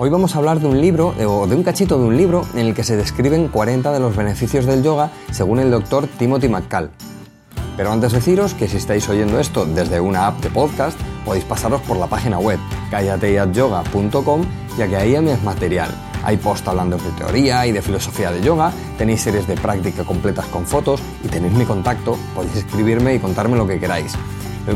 Hoy vamos a hablar de un libro, o de un cachito de un libro, en el que se describen 40 de los beneficios del yoga según el doctor Timothy McCall. Pero antes deciros que si estáis oyendo esto desde una app de podcast, podéis pasaros por la página web callateyatyoga.com ya que ahí hay más material. Hay post hablando de teoría y de filosofía de yoga, tenéis series de práctica completas con fotos y tenéis mi contacto, podéis escribirme y contarme lo que queráis.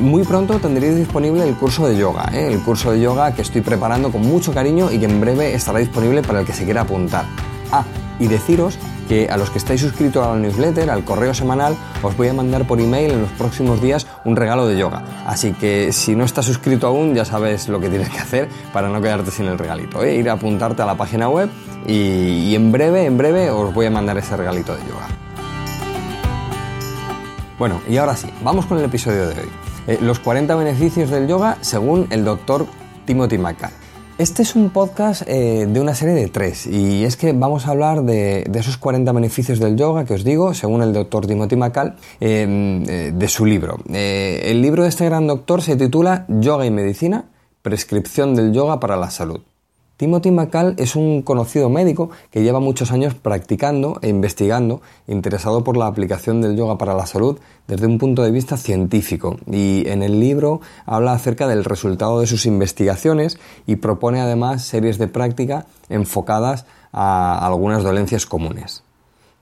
Muy pronto tendréis disponible el curso de yoga, ¿eh? el curso de yoga que estoy preparando con mucho cariño y que en breve estará disponible para el que se quiera apuntar. Ah, y deciros que a los que estáis suscritos a la newsletter, al correo semanal, os voy a mandar por email en los próximos días un regalo de yoga. Así que si no estás suscrito aún, ya sabes lo que tienes que hacer para no quedarte sin el regalito. ¿eh? Ir a apuntarte a la página web y, y en breve, en breve os voy a mandar ese regalito de yoga. Bueno, y ahora sí, vamos con el episodio de hoy. Eh, los 40 beneficios del yoga según el doctor Timothy McCall. Este es un podcast eh, de una serie de tres y es que vamos a hablar de, esos 40 beneficios del yoga que os digo, según el doctor Timothy McCall, eh, de su libro. el libro de este gran doctor se titula Yoga y Medicina, prescripción del yoga para la salud. Timothy McCall es un conocido médico que lleva muchos años practicando e investigando, interesado por la aplicación del yoga para la salud desde un punto de vista científico. Y en el libro habla acerca del resultado de sus investigaciones y propone además series de práctica enfocadas a algunas dolencias comunes.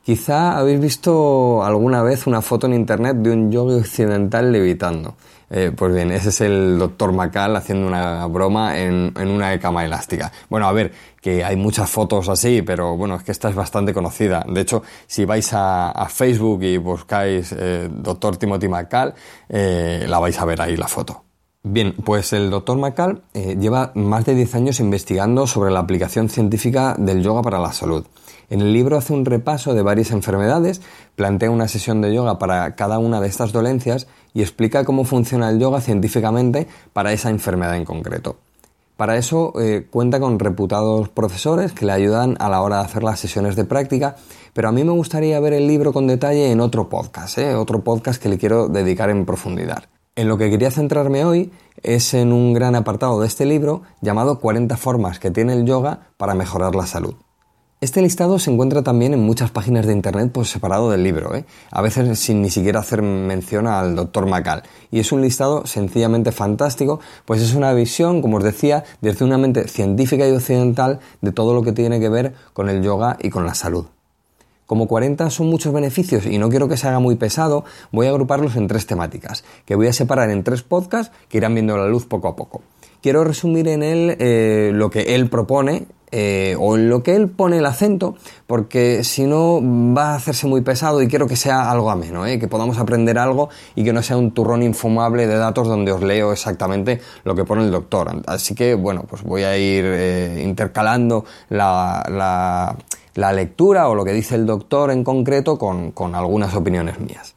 Quizá habéis visto alguna vez una foto en internet de un yogi occidental levitando. Eh, pues bien, ese es el doctor Macal haciendo una broma en, una cama elástica. Bueno, a ver, que hay muchas fotos así, pero bueno, es que esta es bastante conocida. De hecho, si vais a, Facebook y buscáis eh, doctor Timothy Macal, eh, la vais a ver ahí la foto. Bien, pues el doctor Macal lleva más de 10 años investigando sobre la aplicación científica del yoga para la salud. En el libro hace un repaso de varias enfermedades, plantea una sesión de yoga para cada una de estas dolencias y explica cómo funciona el yoga científicamente para esa enfermedad en concreto. Para eso eh, cuenta con reputados profesores que le ayudan a la hora de hacer las sesiones de práctica, pero a mí me gustaría ver el libro con detalle en otro podcast, ¿eh? otro podcast que le quiero dedicar en profundidad. En lo que quería centrarme hoy es en un gran apartado de este libro llamado 40 formas que tiene el yoga para mejorar la salud. Este listado se encuentra también en muchas páginas de internet por separado del libro, ¿eh? a veces sin ni siquiera hacer mención al doctor Macal. Y es un listado sencillamente fantástico, pues es una visión, como os decía, desde una mente científica y occidental de todo lo que tiene que ver con el yoga y con la salud. Como 40 son muchos beneficios y no quiero que se haga muy pesado, voy a agruparlos en tres temáticas, que voy a separar en tres podcasts que irán viendo la luz poco a poco. Quiero resumir en él eh, lo que él propone eh, o en lo que él pone el acento, porque si no va a hacerse muy pesado y quiero que sea algo ameno, ¿eh? que podamos aprender algo y que no sea un turrón infumable de datos donde os leo exactamente lo que pone el doctor. Así que, bueno, pues voy a ir eh, intercalando la, lectura o lo que dice el doctor en concreto con, con algunas opiniones mías.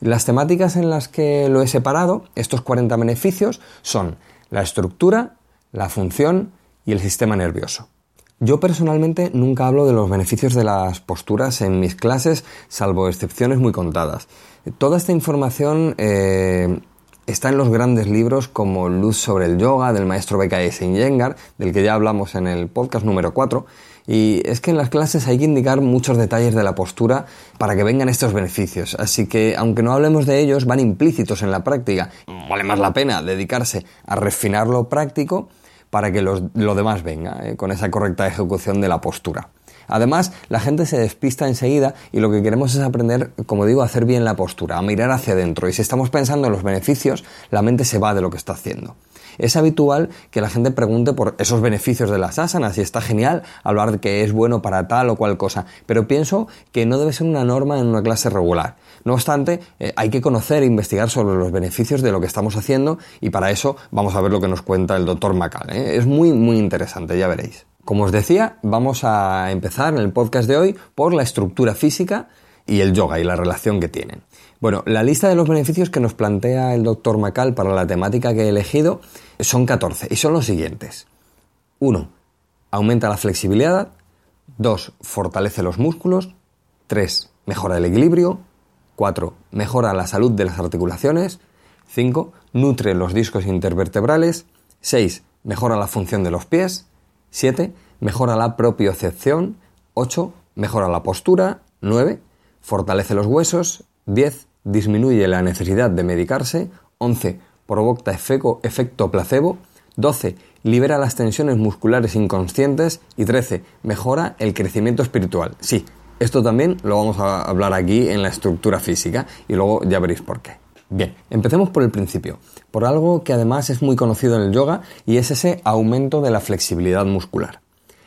Las temáticas en las que lo he separado, estos 40 beneficios, son la estructura, la función y el sistema nervioso. Yo personalmente nunca hablo de los beneficios de las posturas en mis clases, salvo excepciones muy contadas. Toda esta información eh, está en los grandes libros como Luz sobre el yoga del maestro B.K. Yengar, del que ya hablamos en el podcast número 4. Y es que en las clases hay que indicar muchos detalles de la postura para que vengan estos beneficios. Así que, aunque no hablemos de ellos, van implícitos en la práctica. Vale más la pena dedicarse a refinar lo práctico para que lo demás venga, eh, con esa correcta ejecución de la postura. Además, la gente se despista enseguida y lo que queremos es aprender, como digo, a hacer bien la postura, a mirar hacia adentro. Y si estamos pensando en los beneficios, la mente se va de lo que está haciendo. Es habitual que la gente pregunte por esos beneficios de las asanas y está genial hablar de que es bueno para tal o cual cosa, pero pienso que no debe ser una norma en una clase regular. No obstante, eh, hay que conocer e investigar sobre los beneficios de lo que estamos haciendo y para eso vamos a ver lo que nos cuenta el doctor Macal. ¿eh? Es muy, muy interesante, ya veréis. Como os decía, vamos a empezar en el podcast de hoy por la estructura física y el yoga y la relación que tienen. Bueno, la lista de los beneficios que nos plantea el doctor Macal para la temática que he elegido son 14 y son los siguientes. 1. Aumenta la flexibilidad. 2. Fortalece los músculos. 3. Mejora el equilibrio. 4. Mejora la salud de las articulaciones. 5. Nutre los discos intervertebrales. 6. Mejora la función de los pies. 7. Mejora la propiocepción. 8. Mejora la postura. 9. Fortalece los huesos. 10. Disminuye la necesidad de medicarse. 11. Provoca efecto placebo. 12. Libera las tensiones musculares inconscientes. Y 13. Mejora el crecimiento espiritual. Sí, esto también lo vamos a hablar aquí en la estructura física y luego ya veréis por qué. Bien, empecemos por el principio, por algo que además es muy conocido en el yoga y es ese aumento de la flexibilidad muscular.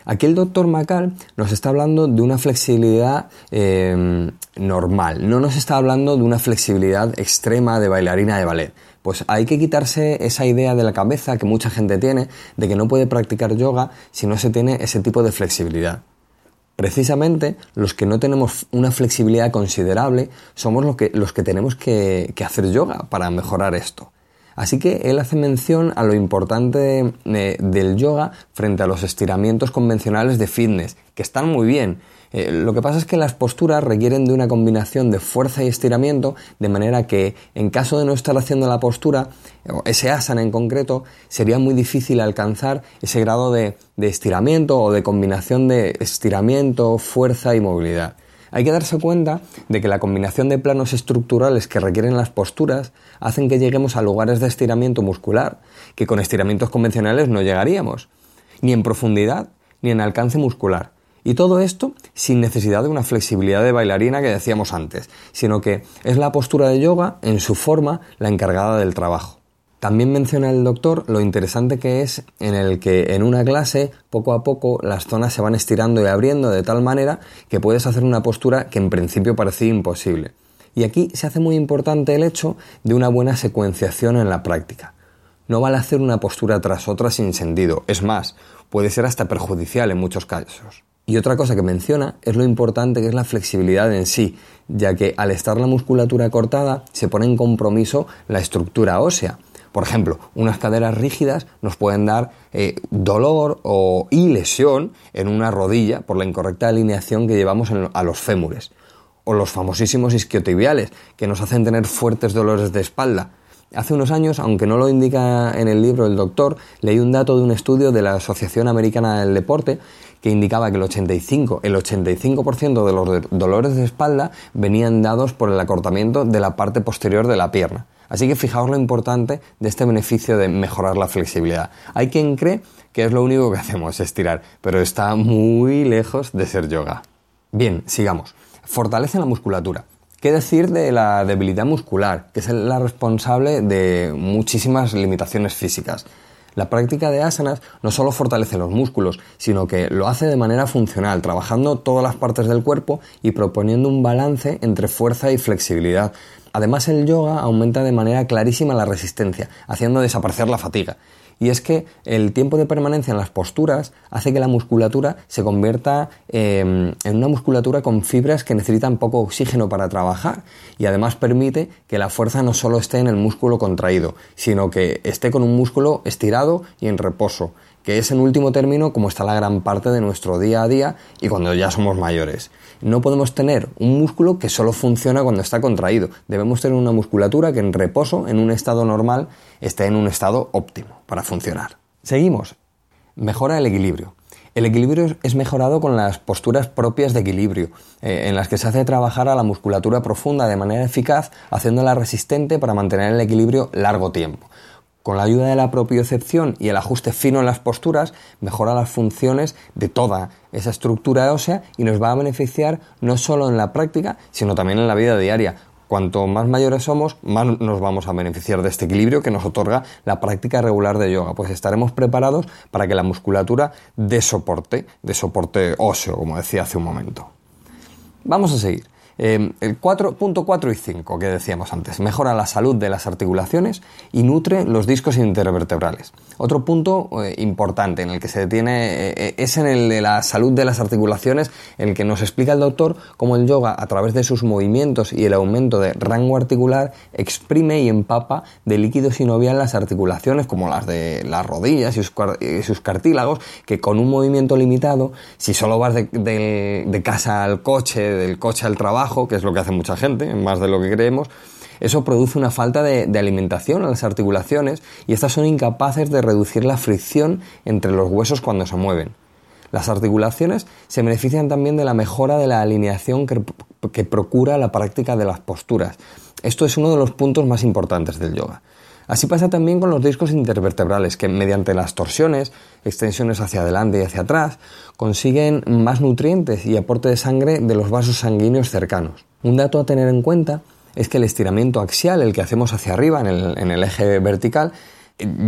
Aquí el doctor Macal nos está hablando de una flexibilidad em, normal, no nos está hablando de una flexibilidad extrema de bailarina de ballet. Pues hay que quitarse esa idea de la cabeza que mucha gente tiene de que no puede practicar yoga si no se tiene ese tipo de flexibilidad. Precisamente los que no tenemos una flexibilidad considerable somos los que, los que tenemos que hacer yoga para mejorar esto. Así que él hace mención a lo importante eh, del yoga frente a los estiramientos convencionales de fitness, que están muy bien. Eh, lo que pasa es que las posturas requieren de una combinación de fuerza y estiramiento, de manera que en caso de no estar haciendo la postura, ese asana en concreto, sería muy difícil alcanzar ese grado de estiramiento o de combinación de estiramiento, fuerza y movilidad. Hay que darse cuenta de que la combinación de planos estructurales que requieren las posturas hacen que lleguemos a lugares de estiramiento muscular que con estiramientos convencionales no llegaríamos, ni en profundidad ni en alcance muscular. Y todo esto sin necesidad de una flexibilidad de bailarina que decíamos antes, sino que es la postura de yoga en su forma la encargada del trabajo. También menciona el doctor lo interesante que es en el que en una clase poco a poco las zonas se van estirando y abriendo de tal manera que puedes hacer una postura que en principio parecía imposible. Y aquí se hace muy importante el hecho de una buena secuenciación en la práctica. No vale hacer una postura tras otra sin sentido, es más, puede ser hasta perjudicial en muchos casos. Y otra cosa que menciona es lo importante que es la flexibilidad en sí, ya que al estar la musculatura cortada se pone en compromiso la estructura ósea por ejemplo, unas caderas rígidas nos pueden dar eh, dolor o, y lesión en una rodilla por la incorrecta alineación que llevamos a los fémures. O los famosísimos isquiotibiales, que nos hacen tener fuertes dolores de espalda. Hace unos años, aunque no lo indica en el libro el doctor, leí un dato de un estudio de la Asociación Americana del Deporte que indicaba que el 85, el 85% de los dolores de espalda venían dados por el acortamiento de la parte posterior de la pierna. Así que fijaos lo importante de este beneficio de mejorar la flexibilidad. Hay quien cree que es lo único que hacemos, estirar, pero está muy lejos de ser yoga. Bien, sigamos. Fortalece la musculatura. ¿Qué decir de la debilidad muscular, que es la responsable de muchísimas limitaciones físicas? La práctica de asanas no solo fortalece los músculos, sino que lo hace de manera funcional, trabajando todas las partes del cuerpo y proponiendo un balance entre fuerza y flexibilidad, Además, el yoga aumenta de manera clarísima la resistencia, haciendo desaparecer la fatiga. Y es que el tiempo de permanencia en las posturas hace que la musculatura se convierta em, en una musculatura con fibras que necesitan poco oxígeno para trabajar y además permite que la fuerza no solo esté en el músculo contraído, sino que esté con un músculo estirado y en reposo, que es en último término como está la gran parte de nuestro día a día y cuando ya somos mayores. No podemos tener un músculo que solo funciona cuando está contraído. Debemos tener una musculatura que en reposo, en un estado normal, esté en un estado óptimo para funcionar. Seguimos. Mejora el equilibrio. El equilibrio es mejorado con las posturas propias de equilibrio, eh, en las que se hace trabajar a la musculatura profunda de manera eficaz, haciéndola resistente para mantener el equilibrio largo tiempo. Con la ayuda de la propiocepción y el ajuste fino en las posturas, mejora las funciones de toda esa estructura ósea y nos va a beneficiar no solo en la práctica, sino también en la vida diaria. Cuanto más mayores somos, más nos vamos a beneficiar de este equilibrio que nos otorga la práctica regular de yoga, pues estaremos preparados para que la musculatura dé soporte, de soporte óseo, como decía hace un momento. Vamos a seguir. Eh, el 4.4 y 5 que decíamos antes, mejora la salud de las articulaciones y nutre los discos intervertebrales. Otro punto eh, importante en el que se detiene eh, es en el de la salud de las articulaciones, en el que nos explica el doctor cómo el yoga, a través de sus movimientos y el aumento de rango articular, exprime y empapa de líquido sinovial las articulaciones, como las de las rodillas y sus, cartílagos, que con un movimiento limitado, si solo vas de casa al coche, del coche al trabajo, que es lo que hace mucha gente, más de lo que creemos, eso produce una falta de, alimentación a las articulaciones y estas son incapaces de reducir la fricción entre los huesos cuando se mueven. Las articulaciones se benefician también de la mejora de la alineación que procura la práctica de las posturas. Esto es uno de los puntos más importantes del yoga. Así pasa también con los discos intervertebrales, que mediante las torsiones, extensiones hacia adelante y hacia atrás, consiguen más nutrientes y aporte de sangre de los vasos sanguíneos cercanos. Un dato a tener en cuenta es que el estiramiento axial, el que hacemos hacia arriba en el, eje vertical,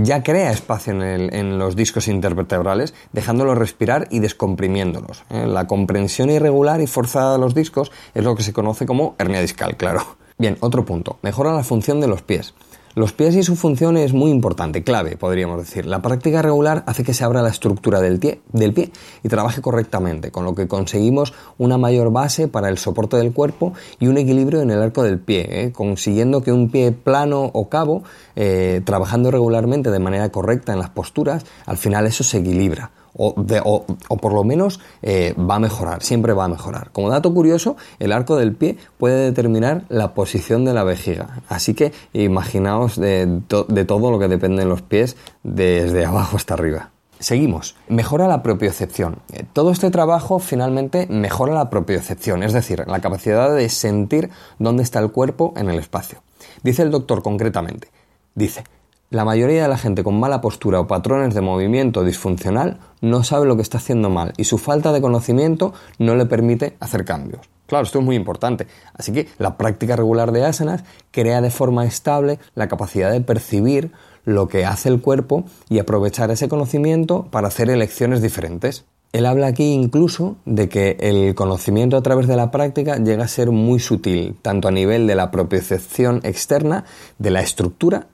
ya crea espacio en, los discos intervertebrales, dejándolos respirar y descomprimiéndolos. ¿eh? La comprensión irregular y forzada de los discos es lo que se conoce como hernia discal, claro. Bien, otro punto. Mejora la función de los pies. Los pies y su función es muy importante, clave, podríamos decir. La práctica regular hace que se abra la estructura del pie, del pie y trabaje correctamente, con lo que conseguimos una mayor base para el soporte del cuerpo y un equilibrio en el arco del pie, ¿eh? consiguiendo que un pie plano o cabo, eh, trabajando regularmente de manera correcta en las posturas, al final eso se equilibra o, por lo menos eh, va a mejorar, siempre va a mejorar. Como dato curioso, el arco del pie puede determinar la posición de la vejiga, así que imaginaos de, de todo lo que depende de los pies desde abajo hasta arriba. Seguimos. Mejora la propiocepción. Eh, todo este trabajo finalmente mejora la propiocepción, es decir, la capacidad de sentir dónde está el cuerpo en el espacio. Dice el doctor concretamente. Dice, la mayoría de la gente con mala postura o patrones de movimiento disfuncional no sabe lo que está haciendo mal y su falta de conocimiento no le permite hacer cambios. Claro, esto es muy importante. Así que la práctica regular de asanas crea de forma estable la capacidad de percibir lo que hace el cuerpo y aprovechar ese conocimiento para hacer elecciones diferentes. Él habla aquí incluso de que el conocimiento a través de la práctica llega a ser muy sutil, tanto a nivel de la propiocepción externa, de la estructura,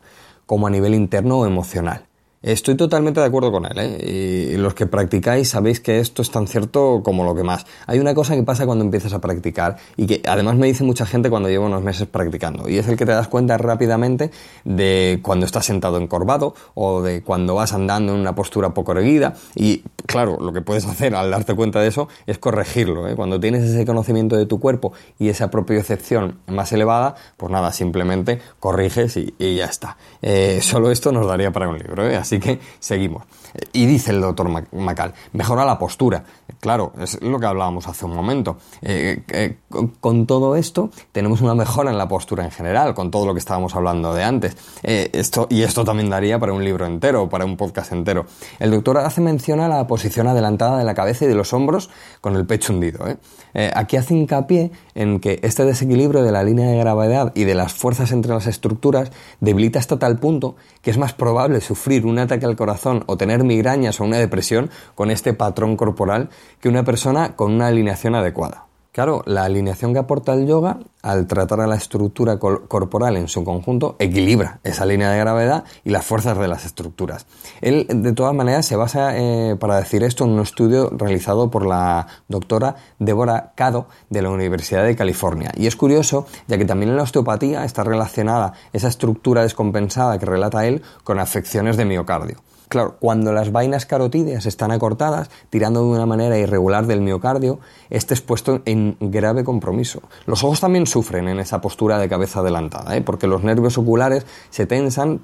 como a nivel interno o emocional. Estoy totalmente de acuerdo con él, ¿eh? y los que practicáis sabéis que esto es tan cierto como lo que más. Hay una cosa que pasa cuando empiezas a practicar y que además me dice mucha gente cuando llevo unos meses practicando, y es el que te das cuenta rápidamente de cuando estás sentado encorvado o de cuando vas andando en una postura poco erguida. Y claro, lo que puedes hacer al darte cuenta de eso es corregirlo. ¿eh? Cuando tienes ese conocimiento de tu cuerpo y esa propiocepción más elevada, pues nada, simplemente corriges y, ya está. Eh, solo esto nos daría para un libro. ¿eh? Así que seguimos. Y dice el doctor Macal, mejora la postura. Claro, es lo que hablábamos hace un momento. Eh, eh, con, todo esto tenemos una mejora en la postura en general, con todo lo que estábamos hablando de antes. Eh, esto, y esto también daría para un libro entero, para un podcast entero. El doctor hace mención a la posición adelantada de la cabeza y de los hombros con el pecho hundido. aquí hace hincapié en que este desequilibrio de la línea de gravedad y de las fuerzas entre las estructuras debilita hasta tal punto que es más probable sufrir un ataque al corazón o tener migrañas o una depresión con este patrón corporal que una persona con una alineación adecuada. Claro, la alineación que aporta el yoga, al tratar a la estructura corporal en su conjunto, equilibra esa línea de gravedad y las fuerzas de las estructuras. Él, de todas maneras, se basa eh, para decir esto en un estudio realizado por la doctora Débora Cado de la Universidad de California. Y es curioso, ya que también en la osteopatía está relacionada esa estructura descompensada que relata él con afecciones de miocardio. Claro, cuando las vainas carotídeas están acortadas, tirando de una manera irregular del miocardio, este es puesto en grave compromiso. Los ojos también sufren en esa postura de cabeza adelantada, ¿eh? porque los nervios oculares se tensan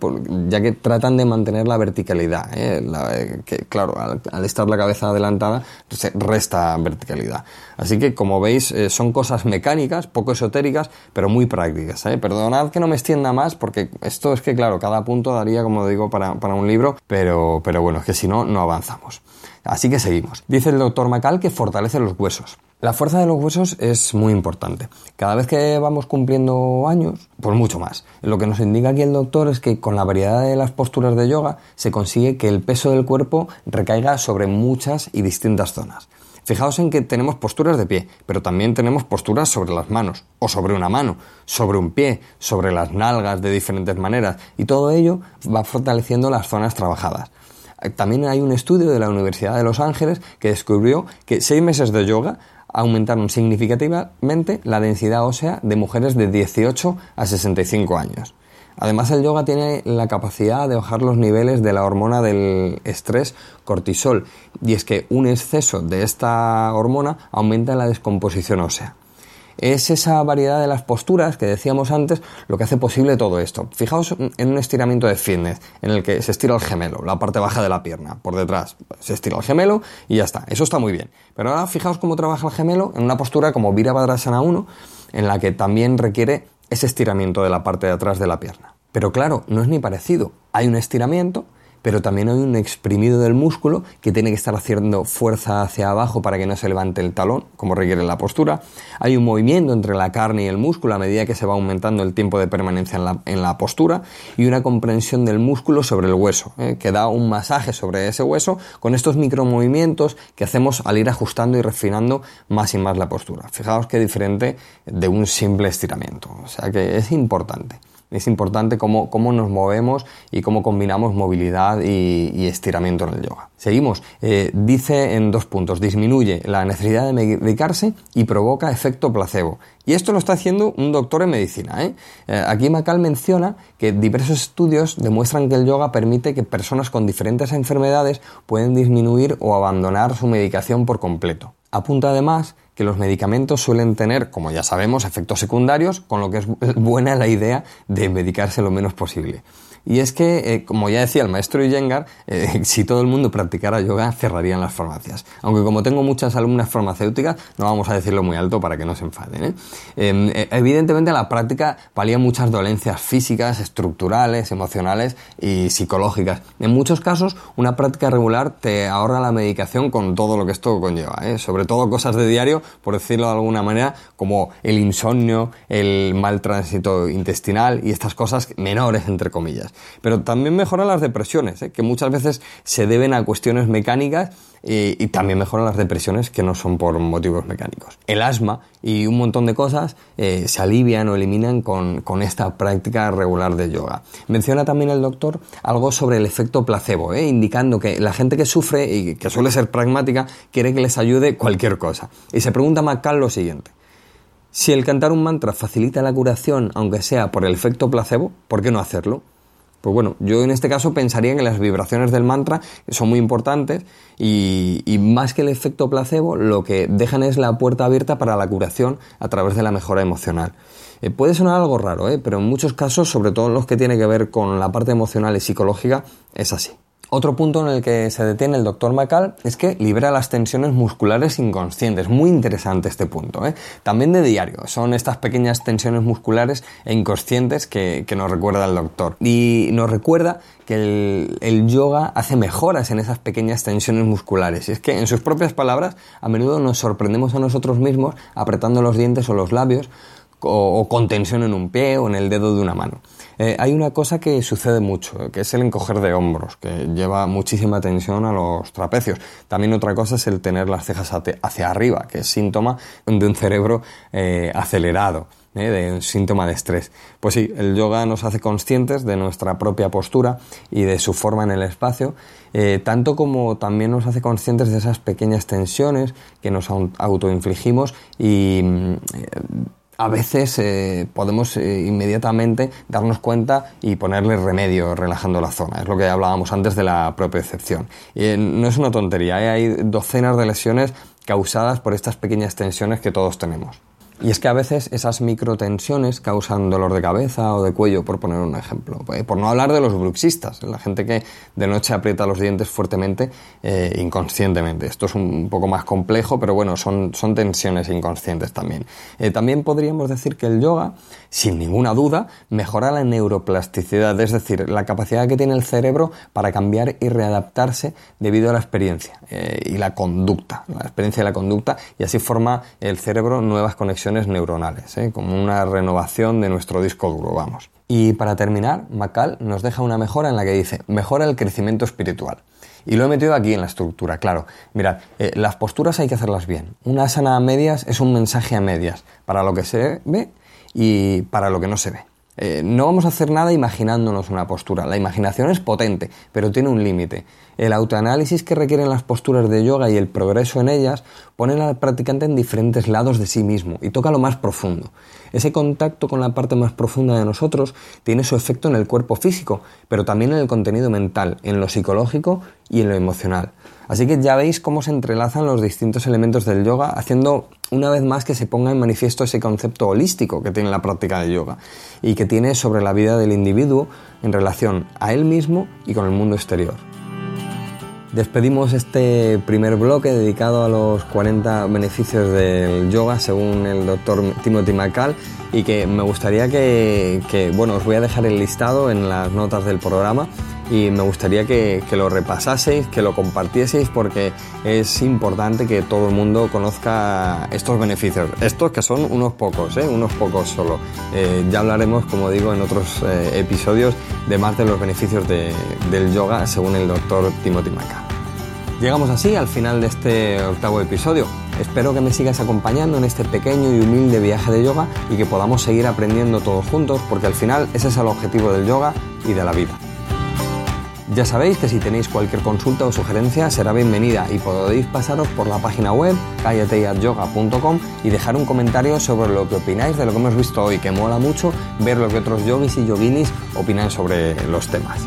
ya que tratan de mantener la verticalidad. ¿eh? Eh, que, claro, al, estar la cabeza adelantada, se resta verticalidad. Así que, como veis, son cosas mecánicas, poco esotéricas, pero muy prácticas. Perdonad que no me extienda más, porque esto es que, claro, cada punto daría, como digo, para, para un libro, pero pero, bueno, es que si no, no avanzamos. Así que seguimos. Dice el doctor Macal que fortalece los huesos. La fuerza de los huesos es muy importante. Cada vez que vamos cumpliendo años, pues mucho más. Lo que nos indica aquí el doctor es que con la variedad de las posturas de yoga se consigue que el peso del cuerpo recaiga sobre muchas y distintas zonas. Fijaos en que tenemos posturas de pie, pero también tenemos posturas sobre las manos, o sobre una mano, sobre un pie, sobre las nalgas de diferentes maneras, y todo ello va fortaleciendo las zonas trabajadas. También hay un estudio de la Universidad de Los Ángeles que descubrió que seis meses de yoga aumentaron significativamente la densidad ósea de mujeres de 18 a 65 años. Además, el yoga tiene la capacidad de bajar los niveles de la hormona del estrés cortisol, y es que un exceso de esta hormona aumenta la descomposición ósea. Es esa variedad de las posturas que decíamos antes lo que hace posible todo esto. Fijaos en un estiramiento de fitness en el que se estira el gemelo, la parte baja de la pierna, por detrás. Se estira el gemelo y ya está. Eso está muy bien. Pero ahora fijaos cómo trabaja el gemelo en una postura como Virabhadrasana 1, en la que también requiere ese estiramiento de la parte de atrás de la pierna. Pero claro, no es ni parecido. Hay un estiramiento pero también hay un exprimido del músculo que tiene que estar haciendo fuerza hacia abajo para que no se levante el talón, como requiere la postura. Hay un movimiento entre la carne y el músculo a medida que se va aumentando el tiempo de permanencia en la, postura y una comprensión del músculo sobre el hueso, ¿eh? que da un masaje sobre ese hueso con estos micromovimientos que hacemos al ir ajustando y refinando más y más la postura. Fijaos qué diferente de un simple estiramiento, o sea que es importante. Es importante cómo, nos movemos y cómo combinamos movilidad y, estiramiento en el yoga. Seguimos. Eh, dice en dos puntos, disminuye la necesidad de medicarse y provoca efecto placebo. Y esto lo está haciendo un doctor en medicina. ¿eh? Eh, aquí Macal menciona que diversos estudios demuestran que el yoga permite que personas con diferentes enfermedades pueden disminuir o abandonar su medicación por completo. Apunta además que los medicamentos suelen tener, como ya sabemos, efectos secundarios, con lo que es buena la idea de medicarse lo menos posible. Y es que, eh, como ya decía el maestro Iyengar, eh, si todo el mundo practicara yoga, cerrarían las farmacias. Aunque como tengo muchas alumnas farmacéuticas, no vamos a decirlo muy alto para que no se enfaden. ¿eh? Em, evidentemente la práctica palía muchas dolencias físicas, estructurales, emocionales y psicológicas. En muchos casos, una práctica regular te ahorra la medicación con todo lo que esto conlleva. Sobre todo cosas de diario, por decirlo de alguna manera, como el insomnio, el mal tránsito intestinal y estas cosas menores, entre comillas. Pero también mejoran las depresiones, ¿eh? que muchas veces se deben a cuestiones mecánicas y, también mejoran las depresiones que no son por motivos mecánicos. El asma y un montón de cosas eh, se alivian o eliminan con, esta práctica regular de yoga. Menciona también el doctor algo sobre el efecto placebo, ¿eh? indicando que la gente que sufre y que suele ser pragmática quiere que les ayude cualquier cosa. Y se pregunta Macal lo siguiente. Si el cantar un mantra facilita la curación, aunque sea por el efecto placebo, ¿por qué no hacerlo? Pues bueno, yo en este caso pensaría que las vibraciones del mantra son muy importantes y, más que el efecto placebo, lo que dejan es la puerta abierta para la curación a través de la mejora emocional. Eh, puede sonar algo raro, ¿eh? pero en muchos casos, sobre todo en los que tiene que ver con la parte emocional y psicológica, es así. Otro punto en el que se detiene el doctor Macal es que libera las tensiones musculares inconscientes. Muy interesante este punto. ¿eh? También de diario. Son estas pequeñas tensiones musculares e inconscientes que, nos recuerda el doctor. Y nos recuerda que el, el, yoga hace mejoras en esas pequeñas tensiones musculares. Y es que, en sus propias palabras, a menudo nos sorprendemos a nosotros mismos apretando los dientes o los labios o, con tensión en un pie o en el dedo de una mano. Eh, hay una cosa que sucede mucho, que es el encoger de hombros, que lleva muchísima tensión a los trapecios. También otra cosa es el tener las cejas hacia arriba, que es síntoma de un cerebro eh, acelerado. Eh, de un síntoma de estrés. Pues sí, el yoga nos hace conscientes de nuestra propia postura y de su forma en el espacio, tanto como también nos hace conscientes de esas pequeñas tensiones que nos autoinfligimos y mm, a veces eh, podemos eh, inmediatamente darnos cuenta y ponerle remedio relajando la zona. Es lo que hablábamos antes de la propiocepción. Eh, no es una tontería, hay docenas de lesiones causadas por estas pequeñas tensiones que todos tenemos. Y es que a veces esas microtensiones causan dolor de cabeza o de cuello, por poner un ejemplo. Eh, por no hablar de los bruxistas, la gente que de noche aprieta los dientes fuertemente eh, inconscientemente. Esto es un poco más complejo, pero bueno, son, son tensiones inconscientes también. Eh, también podríamos decir que el yoga, sin ninguna duda, mejora la neuroplasticidad, es decir, la capacidad que tiene el cerebro para cambiar y readaptarse debido a la experiencia y la conducta, la experiencia y la conducta, y así forma el cerebro nuevas conexiones neuronales, ¿eh? como una renovación de nuestro disco duro, vamos. Y para terminar, Macal nos deja una mejora en la que dice, mejora el crecimiento espiritual. Y lo he metido aquí en la estructura, claro. Mirad, eh, las posturas hay que hacerlas bien. Una asana a medias es un mensaje a medias, para lo que se ve y para lo que no se ve. Eh, no vamos a hacer nada imaginándonos una postura. La imaginación es potente, pero tiene un límite. El autoanálisis que requieren las posturas de yoga y el progreso en ellas ponen al practicante en diferentes lados de sí mismo y toca lo más profundo. Ese contacto con la parte más profunda de nosotros tiene su efecto en el cuerpo físico, pero también en el contenido mental, en lo psicológico y en lo emocional. Así que ya veis cómo se entrelazan los distintos elementos del yoga, haciendo una vez más que se ponga en manifiesto ese concepto holístico que tiene la práctica de yoga y que tiene sobre la vida del individuo en relación a él mismo y con el mundo exterior. Despedimos este primer bloque dedicado a los 40 beneficios del yoga según el doctor Timothy McCall y que me gustaría que, que, bueno, os voy a dejar el listado en las notas del programa y me gustaría que, lo repasaseis, que lo compartieseis porque es importante que todo el mundo conozca estos beneficios. Estos que son unos pocos, ¿eh? unos pocos solo. Eh, ya hablaremos, como digo, en otros eh, episodios de más de los beneficios del yoga según el doctor Timothy Maca. Llegamos así al final de este octavo episodio. Espero que me sigas acompañando en este pequeño y humilde viaje de yoga y que podamos seguir aprendiendo todos juntos porque al final ese es el objetivo del yoga y de la vida. Ya sabéis que si tenéis cualquier consulta o sugerencia será bienvenida y podéis pasaros por la página web callateyatyoga.com y dejar un comentario sobre lo que opináis de lo que hemos visto hoy, que mola mucho ver lo que otros yogis y yoginis opinan sobre los temas.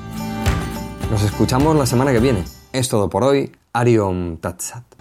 Nos escuchamos la semana que viene. Es todo por hoy. Ariom Tatsat.